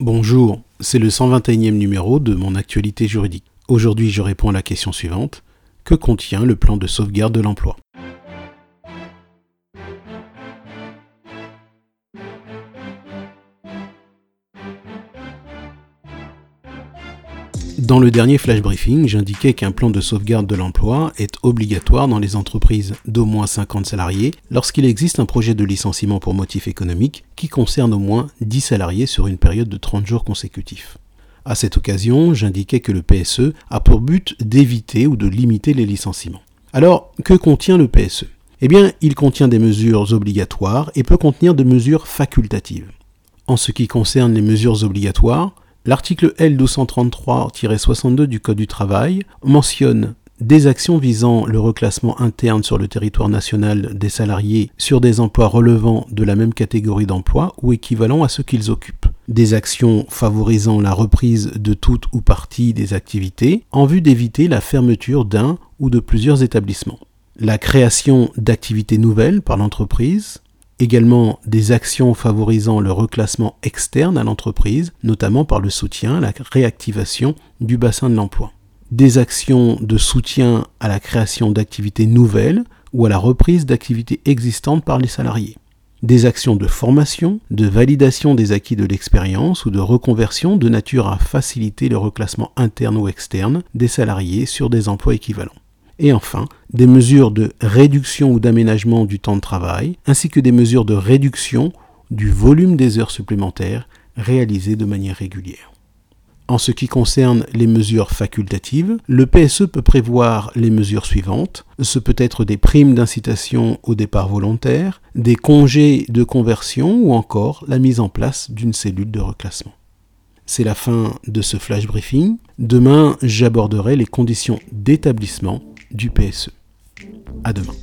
Bonjour, c'est le 121e numéro de mon actualité juridique. Aujourd'hui, je réponds à la question suivante. Que contient le plan de sauvegarde de l'emploi? Dans le dernier flash briefing, j'indiquais qu'un plan de sauvegarde de l'emploi est obligatoire dans les entreprises d'au moins 50 salariés lorsqu'il existe un projet de licenciement pour motif économique qui concerne au moins 10 salariés sur une période de 30 jours consécutifs. À cette occasion, j'indiquais que le PSE a pour but d'éviter ou de limiter les licenciements. Alors, que contient le PSE Eh bien, il contient des mesures obligatoires et peut contenir des mesures facultatives. En ce qui concerne les mesures obligatoires, L'article L233-62 du Code du travail mentionne des actions visant le reclassement interne sur le territoire national des salariés sur des emplois relevant de la même catégorie d'emploi ou équivalent à ceux qu'ils occupent. Des actions favorisant la reprise de toute ou partie des activités en vue d'éviter la fermeture d'un ou de plusieurs établissements. La création d'activités nouvelles par l'entreprise, également des actions favorisant le reclassement externe à l'entreprise, notamment par le soutien à la réactivation du bassin de l'emploi. Des actions de soutien à la création d'activités nouvelles ou à la reprise d'activités existantes par les salariés. Des actions de formation, de validation des acquis de l'expérience ou de reconversion de nature à faciliter le reclassement interne ou externe des salariés sur des emplois équivalents et enfin des mesures de réduction ou d'aménagement du temps de travail, ainsi que des mesures de réduction du volume des heures supplémentaires réalisées de manière régulière. En ce qui concerne les mesures facultatives, le PSE peut prévoir les mesures suivantes. Ce peut être des primes d'incitation au départ volontaire, des congés de conversion ou encore la mise en place d'une cellule de reclassement. C'est la fin de ce flash briefing. Demain, j'aborderai les conditions d'établissement du PSE. À demain.